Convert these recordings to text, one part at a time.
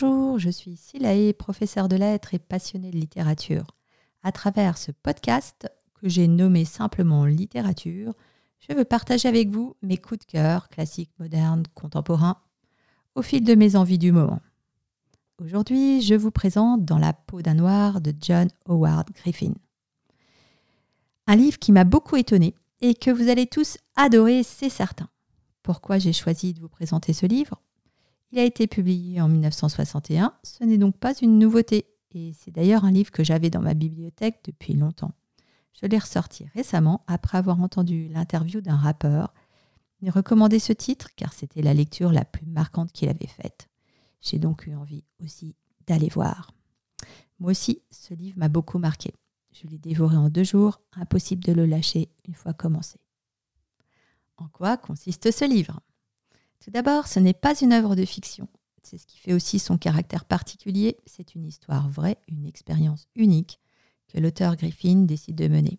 Bonjour, je suis Silae, professeure de lettres et passionnée de littérature. À travers ce podcast que j'ai nommé simplement littérature, je veux partager avec vous mes coups de cœur, classiques, modernes, contemporains, au fil de mes envies du moment. Aujourd'hui, je vous présente Dans la peau d'un noir de John Howard Griffin. Un livre qui m'a beaucoup étonné et que vous allez tous adorer, c'est certain. Pourquoi j'ai choisi de vous présenter ce livre? Il a été publié en 1961, ce n'est donc pas une nouveauté, et c'est d'ailleurs un livre que j'avais dans ma bibliothèque depuis longtemps. Je l'ai ressorti récemment après avoir entendu l'interview d'un rappeur. Il recommandé ce titre car c'était la lecture la plus marquante qu'il avait faite. J'ai donc eu envie aussi d'aller voir. Moi aussi, ce livre m'a beaucoup marqué. Je l'ai dévoré en deux jours, impossible de le lâcher une fois commencé. En quoi consiste ce livre? Tout d'abord, ce n'est pas une œuvre de fiction. C'est ce qui fait aussi son caractère particulier. C'est une histoire vraie, une expérience unique que l'auteur Griffin décide de mener.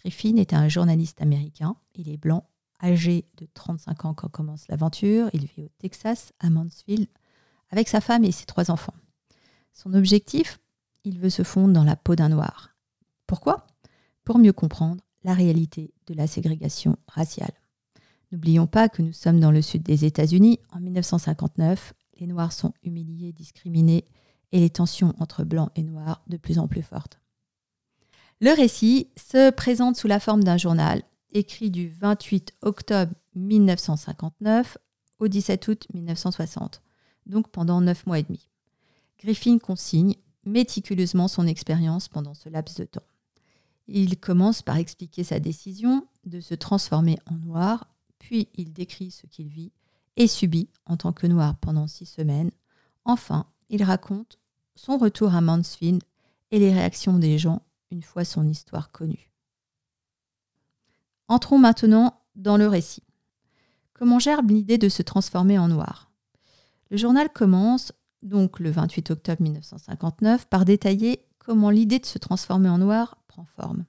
Griffin est un journaliste américain. Il est blanc, âgé de 35 ans quand commence l'aventure. Il vit au Texas, à Mansfield, avec sa femme et ses trois enfants. Son objectif, il veut se fondre dans la peau d'un noir. Pourquoi? Pour mieux comprendre la réalité de la ségrégation raciale. N'oublions pas que nous sommes dans le sud des États-Unis. En 1959, les Noirs sont humiliés, discriminés et les tensions entre blancs et noirs de plus en plus fortes. Le récit se présente sous la forme d'un journal écrit du 28 octobre 1959 au 17 août 1960 donc pendant neuf mois et demi. Griffin consigne méticuleusement son expérience pendant ce laps de temps. Il commence par expliquer sa décision de se transformer en noir, puis il décrit ce qu'il vit et subit en tant que noir pendant six semaines. Enfin, il raconte son retour à Mansfield et les réactions des gens une fois son histoire connue. Entrons maintenant dans le récit. Comment gerbe l'idée de se transformer en noir? Le journal commence, donc le 28 octobre 1959, par détailler comment l'idée de se transformer en noir prend forme.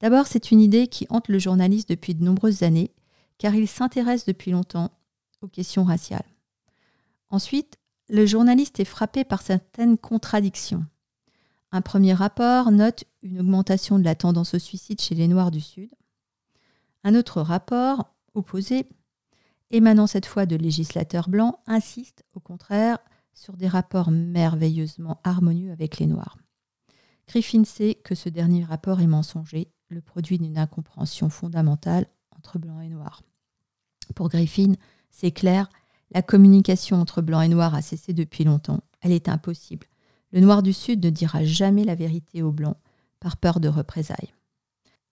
D'abord, c'est une idée qui hante le journaliste depuis de nombreuses années, car il s'intéresse depuis longtemps aux questions raciales. Ensuite, le journaliste est frappé par certaines contradictions. Un premier rapport note une augmentation de la tendance au suicide chez les Noirs du Sud. Un autre rapport, opposé, émanant cette fois de législateurs blancs, insiste au contraire sur des rapports merveilleusement harmonieux avec les Noirs. Griffin sait que ce dernier rapport est mensonger, le produit d'une incompréhension fondamentale entre blancs et noirs. Pour Griffin, c'est clair, la communication entre blancs et noirs a cessé depuis longtemps. Elle est impossible. Le noir du Sud ne dira jamais la vérité aux blancs par peur de représailles.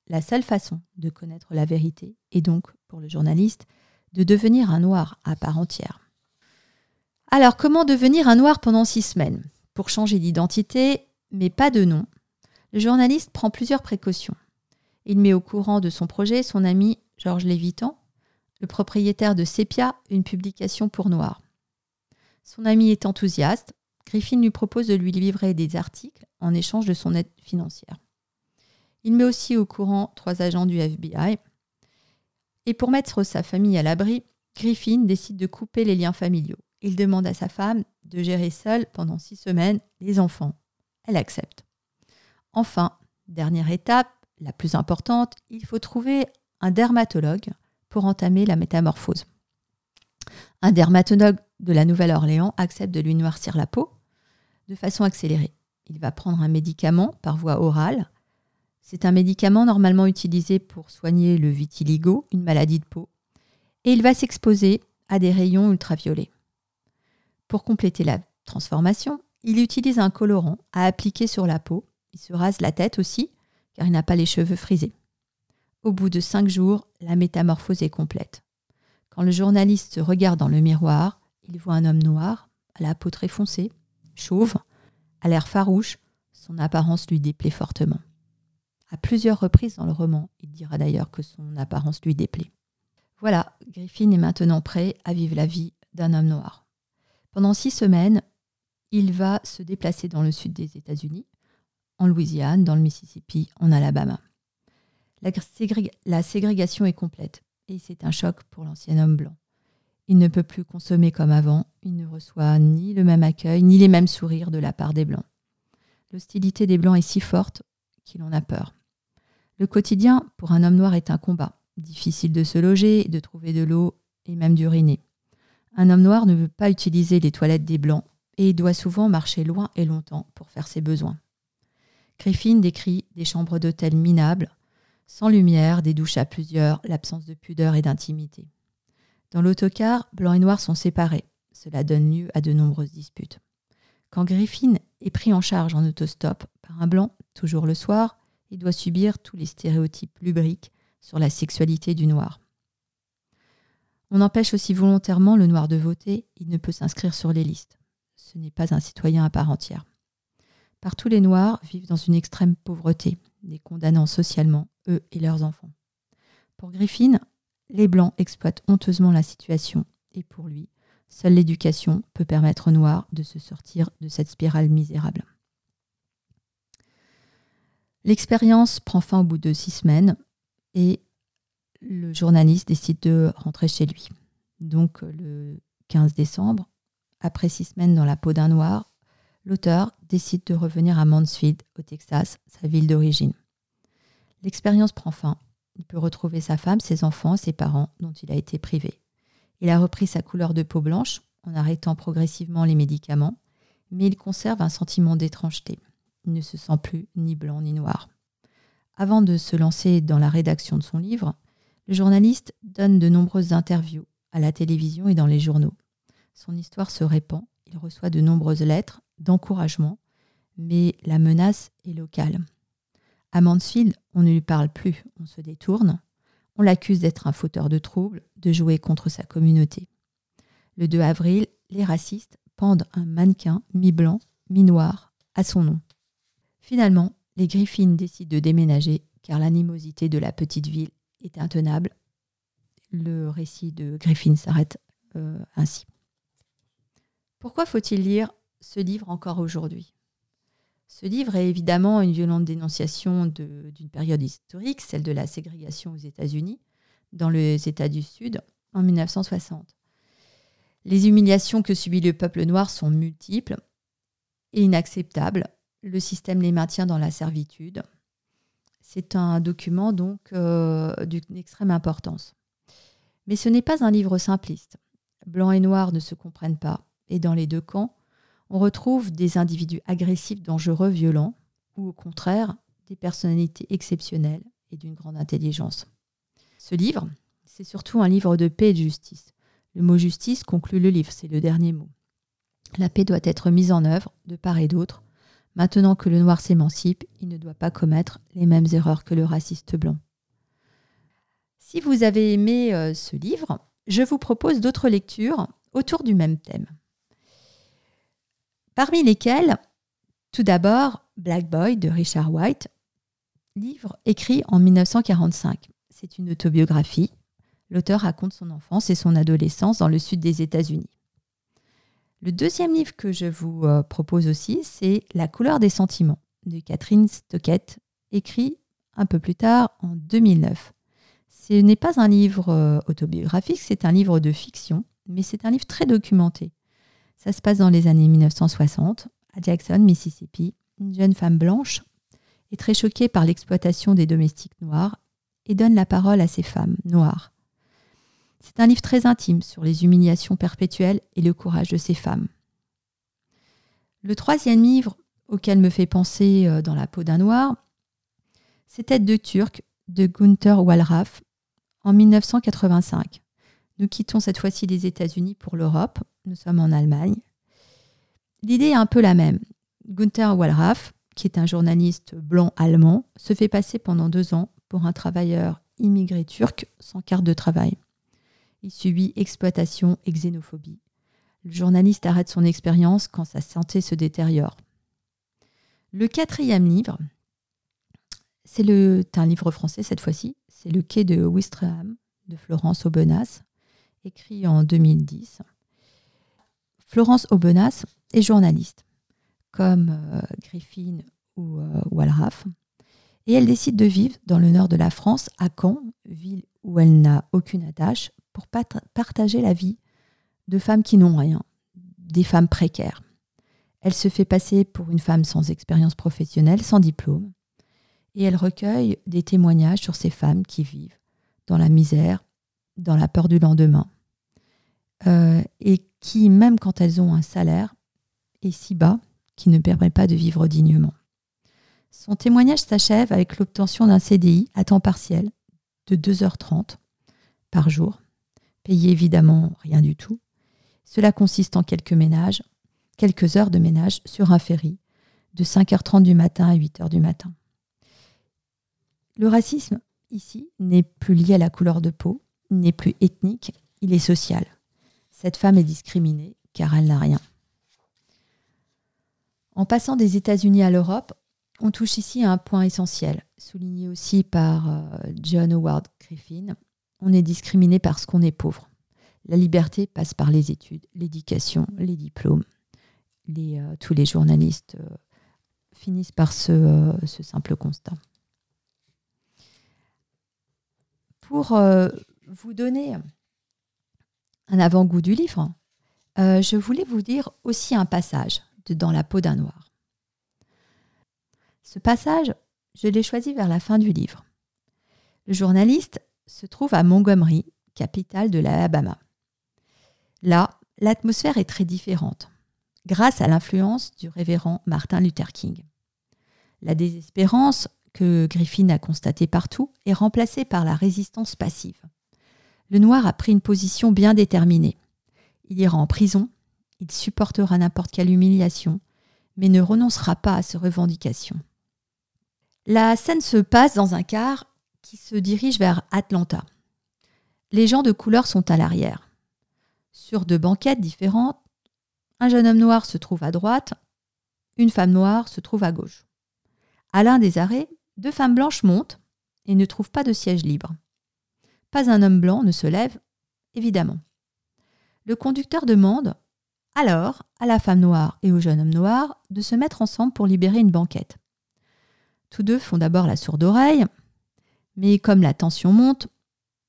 La seule façon de connaître la vérité, et donc pour le journaliste, de devenir un noir à part entière. Alors, comment devenir un noir pendant six semaines? Pour changer d'identité, mais pas de nom, le journaliste prend plusieurs précautions. Il met au courant de son projet son ami Georges Lévitan, le propriétaire de Sepia, une publication pour noirs. Son ami est enthousiaste. Griffin lui propose de lui livrer des articles en échange de son aide financière. Il met aussi au courant trois agents du FBI, et pour mettre sa famille à l'abri, Griffin décide de couper les liens familiaux. Il demande à sa femme de gérer seule pendant six semaines les enfants. Elle accepte. Enfin, dernière étape, la plus importante, il faut trouver un dermatologue pour entamer la métamorphose. Un dermatologue de la Nouvelle-Orléans accepte de lui noircir la peau de façon accélérée. Il va prendre un médicament par voie orale c'est un médicament normalement utilisé pour soigner le vitiligo, une maladie de peau, et il va s'exposer à des rayons ultraviolets. Pour compléter la transformation, il utilise un colorant à appliquer sur la peau. Il se rase la tête aussi, car il n'a pas les cheveux frisés. Au bout de cinq jours, la métamorphose est complète. Quand le journaliste se regarde dans le miroir, il voit un homme noir, à la peau très foncée, chauve, à l'air farouche, son apparence lui déplaît fortement. À plusieurs reprises dans le roman, il dira d'ailleurs que son apparence lui déplaît. Voilà, Griffin est maintenant prêt à vivre la vie d'un homme noir. Pendant six semaines, il va se déplacer dans le sud des États-Unis, en Louisiane, dans le Mississippi, en Alabama. La, ségrégation est complète et c'est un choc pour l'ancien homme blanc. Il ne peut plus consommer comme avant, il ne reçoit ni le même accueil, ni les mêmes sourires de la part des Blancs. L'hostilité des Blancs est si forte qu'il en a peur. Le quotidien, pour un homme noir, est un combat. Difficile de se loger, de trouver de l'eau et même d'uriner. Un homme noir ne veut pas utiliser les toilettes des Blancs et doit souvent marcher loin et longtemps pour faire ses besoins. Griffin décrit des chambres d'hôtel minables, sans lumière, des douches à plusieurs, l'absence de pudeur et d'intimité. Dans l'autocar, blanc et noir sont séparés. Cela donne lieu à de nombreuses disputes. Quand Griffin est pris en charge en autostop par un blanc, toujours le soir, il doit subir tous les stéréotypes lubriques sur la sexualité du noir. On empêche aussi volontairement le noir de voter, il ne peut s'inscrire sur les listes. Ce n'est pas un citoyen à part entière. Partout les noirs vivent dans une extrême pauvreté, les condamnant socialement, eux et leurs enfants. Pour Griffin, les blancs exploitent honteusement la situation, et pour lui, seule l'éducation peut permettre aux noirs de se sortir de cette spirale misérable. L'expérience prend fin au bout de six semaines et le journaliste décide de rentrer chez lui. Donc le 15 décembre, après six semaines dans la peau d'un noir, l'auteur décide de revenir à Mansfield, au Texas, sa ville d'origine. L'expérience prend fin. Il peut retrouver sa femme, ses enfants, ses parents dont il a été privé. Il a repris sa couleur de peau blanche en arrêtant progressivement les médicaments, mais il conserve un sentiment d'étrangeté. Il ne se sent plus ni blanc ni noir. Avant de se lancer dans la rédaction de son livre, le journaliste donne de nombreuses interviews à la télévision et dans les journaux. Son histoire se répand, il reçoit de nombreuses lettres d'encouragement, mais la menace est locale. À Mansfield, on ne lui parle plus, on se détourne, on l'accuse d'être un fauteur de troubles, de jouer contre sa communauté. Le 2 avril, les racistes pendent un mannequin mi-blanc, mi-noir à son nom. Finalement, les Griffins décident de déménager car l'animosité de la petite ville est intenable. Le récit de Griffin s'arrête euh, ainsi. Pourquoi faut-il lire ce livre encore aujourd'hui? Ce livre est évidemment une violente dénonciation d'une période historique, celle de la ségrégation aux États-Unis, dans les États du Sud, en 1960. Les humiliations que subit le peuple noir sont multiples et inacceptables le système les maintient dans la servitude. C'est un document donc euh, d'une extrême importance. Mais ce n'est pas un livre simpliste. Blanc et noir ne se comprennent pas, et dans les deux camps, on retrouve des individus agressifs, dangereux, violents, ou au contraire, des personnalités exceptionnelles et d'une grande intelligence. Ce livre, c'est surtout un livre de paix et de justice. Le mot justice conclut le livre, c'est le dernier mot. La paix doit être mise en œuvre, de part et d'autre, Maintenant que le noir s'émancipe, il ne doit pas commettre les mêmes erreurs que le raciste blanc. Si vous avez aimé euh, ce livre, je vous propose d'autres lectures autour du même thème. Parmi lesquelles, tout d'abord, Black Boy de Richard White, livre écrit en 1945. C'est une autobiographie. L'auteur raconte son enfance et son adolescence dans le sud des États-Unis. Le deuxième livre que je vous euh, propose aussi, c'est La couleur des sentiments de Catherine Stockett, écrit un peu plus tard en 2009. Ce n'est pas un livre euh, autobiographique, c'est un livre de fiction, mais c'est un livre très documenté. Ça se passe dans les années 1960, à Jackson, Mississippi. Une jeune femme blanche est très choquée par l'exploitation des domestiques noirs et donne la parole à ces femmes noires c'est un livre très intime sur les humiliations perpétuelles et le courage de ces femmes. Le troisième livre auquel me fait penser euh, dans la peau d'un noir, c'est Tête de Turc de Gunther Wallraff en 1985. Nous quittons cette fois-ci les États-Unis pour l'Europe. Nous sommes en Allemagne. L'idée est un peu la même. Gunther Wallraff, qui est un journaliste blanc allemand, se fait passer pendant deux ans pour un travailleur immigré turc sans carte de travail. Il subit exploitation et xénophobie. Le journaliste arrête son expérience quand sa santé se détériore. Le quatrième livre, c'est un livre français cette fois-ci, c'est Le quai de Ouistreham de Florence Aubenas, écrit en 2010. Florence Aubenas est journaliste, comme euh, Griffin ou euh, Walraff, et elle décide de vivre dans le nord de la France, à Caen, ville où elle n'a aucune attache, pour partager la vie de femmes qui n'ont rien, des femmes précaires. Elle se fait passer pour une femme sans expérience professionnelle, sans diplôme, et elle recueille des témoignages sur ces femmes qui vivent dans la misère, dans la peur du lendemain, euh, et qui, même quand elles ont un salaire, est si bas qu'il ne permet pas de vivre dignement. Son témoignage s'achève avec l'obtention d'un CDI à temps partiel de 2h30 par jour, payé évidemment rien du tout. Cela consiste en quelques ménages, quelques heures de ménage sur un ferry de 5h30 du matin à 8h du matin. Le racisme, ici, n'est plus lié à la couleur de peau, n'est plus ethnique, il est social. Cette femme est discriminée car elle n'a rien. En passant des États-Unis à l'Europe, on touche ici à un point essentiel, souligné aussi par euh, John Howard Griffin. On est discriminé parce qu'on est pauvre. La liberté passe par les études, l'éducation, les diplômes. Euh, tous les journalistes euh, finissent par ce, simple constat. Pour vous donner un avant-goût du livre, je voulais vous dire aussi un passage de Dans la peau d'un noir. Ce passage, je l'ai choisi vers la fin du livre. Le journaliste se trouve à Montgomery, capitale de l'Alabama. Là, l'atmosphère est très différente, grâce à l'influence du révérend Martin Luther King. La désespérance que Griffin a constatée partout est remplacée par la résistance passive. Le noir a pris une position bien déterminée. Il ira en prison, il supportera n'importe quelle humiliation, mais ne renoncera pas à ses revendications. La scène se passe dans un car qui se dirige vers Atlanta. Les gens de couleur sont à l'arrière. Sur deux banquettes différentes, un jeune homme noir se trouve à droite, une femme noire se trouve à gauche. À l'un des arrêts, deux femmes blanches montent et ne trouvent pas de siège libre. Pas un homme blanc ne se lève, évidemment. Le conducteur demande alors à la femme noire et au jeune homme noir de se mettre ensemble pour libérer une banquette. Tous deux font d'abord la sourde oreille, mais comme la tension monte,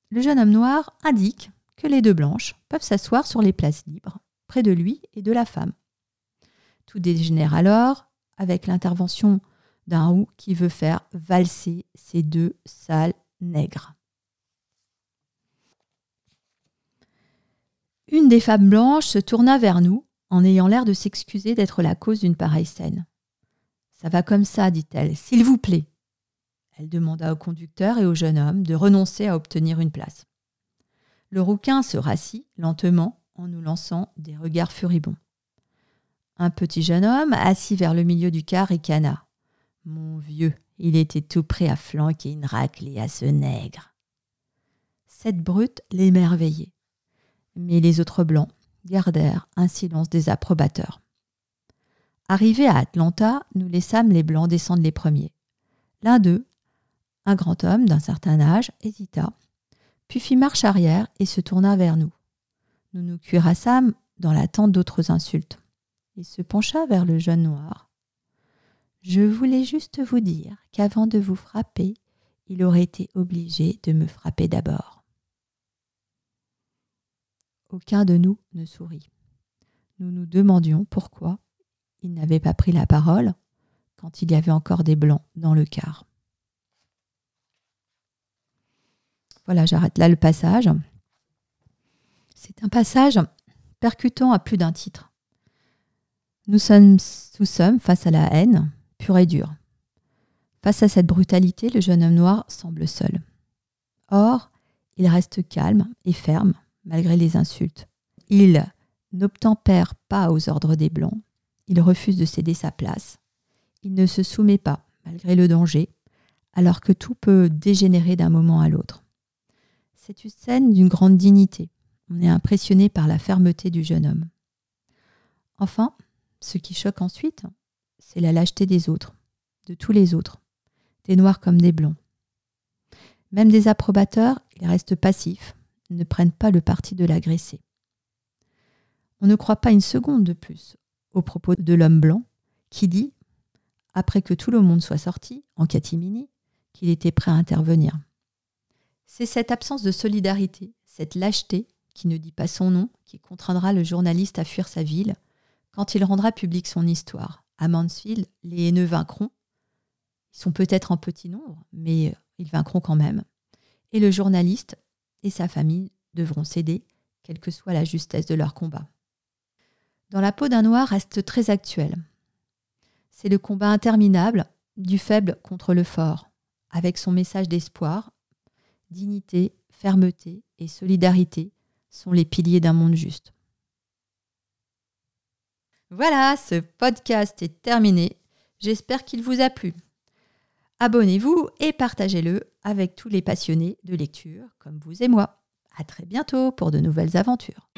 le jeune homme noir indique que les deux blanches peuvent s'asseoir sur les places libres, près de lui et de la femme. Tout dégénère alors avec l'intervention d'un roux qui veut faire valser ces deux sales nègres. Une des femmes blanches se tourna vers nous en ayant l'air de s'excuser d'être la cause d'une pareille scène. Ça va comme ça, dit-elle, s'il vous plaît. Elle demanda au conducteur et au jeune homme de renoncer à obtenir une place. Le rouquin se rassit lentement en nous lançant des regards furibonds. Un petit jeune homme, assis vers le milieu du car, ricana. Mon vieux, il était tout prêt à flanquer une raclée à ce nègre. Cette brute l'émerveillait. Mais les autres blancs gardèrent un silence désapprobateur. Arrivés à Atlanta, nous laissâmes les Blancs descendre les premiers. L'un d'eux, un grand homme d'un certain âge, hésita, puis fit marche arrière et se tourna vers nous. Nous nous cuirassâmes dans l'attente d'autres insultes. Il se pencha vers le jeune noir. Je voulais juste vous dire qu'avant de vous frapper, il aurait été obligé de me frapper d'abord. Aucun de nous ne sourit. Nous nous demandions pourquoi il n'avait pas pris la parole quand il y avait encore des blancs dans le car. Voilà, j'arrête là le passage. C'est un passage percutant à plus d'un titre. Nous sommes, nous sommes face à la haine, pure et dure. Face à cette brutalité, le jeune homme noir semble seul. Or, il reste calme et ferme malgré les insultes. Il n'obtempère pas aux ordres des Blancs, il refuse de céder sa place. Il ne se soumet pas, malgré le danger, alors que tout peut dégénérer d'un moment à l'autre. C'est une scène d'une grande dignité. On est impressionné par la fermeté du jeune homme. Enfin, ce qui choque ensuite, c'est la lâcheté des autres, de tous les autres, des noirs comme des blancs. Même des approbateurs, ils restent passifs, ne prennent pas le parti de l'agresser. On ne croit pas une seconde de plus au propos de l'homme blanc, qui dit, après que tout le monde soit sorti, en catimini, qu'il était prêt à intervenir. C'est cette absence de solidarité, cette lâcheté, qui ne dit pas son nom, qui contraindra le journaliste à fuir sa ville, quand il rendra public son histoire. À Mansfield, les haineux vaincront. Ils sont peut-être en petit nombre, mais ils vaincront quand même. Et le journaliste et sa famille devront céder, quelle que soit la justesse de leur combat. Dans la peau d'un noir reste très actuel. C'est le combat interminable du faible contre le fort, avec son message d'espoir, dignité, fermeté et solidarité sont les piliers d'un monde juste. Voilà, ce podcast est terminé. J'espère qu'il vous a plu. Abonnez-vous et partagez-le avec tous les passionnés de lecture comme vous et moi. À très bientôt pour de nouvelles aventures.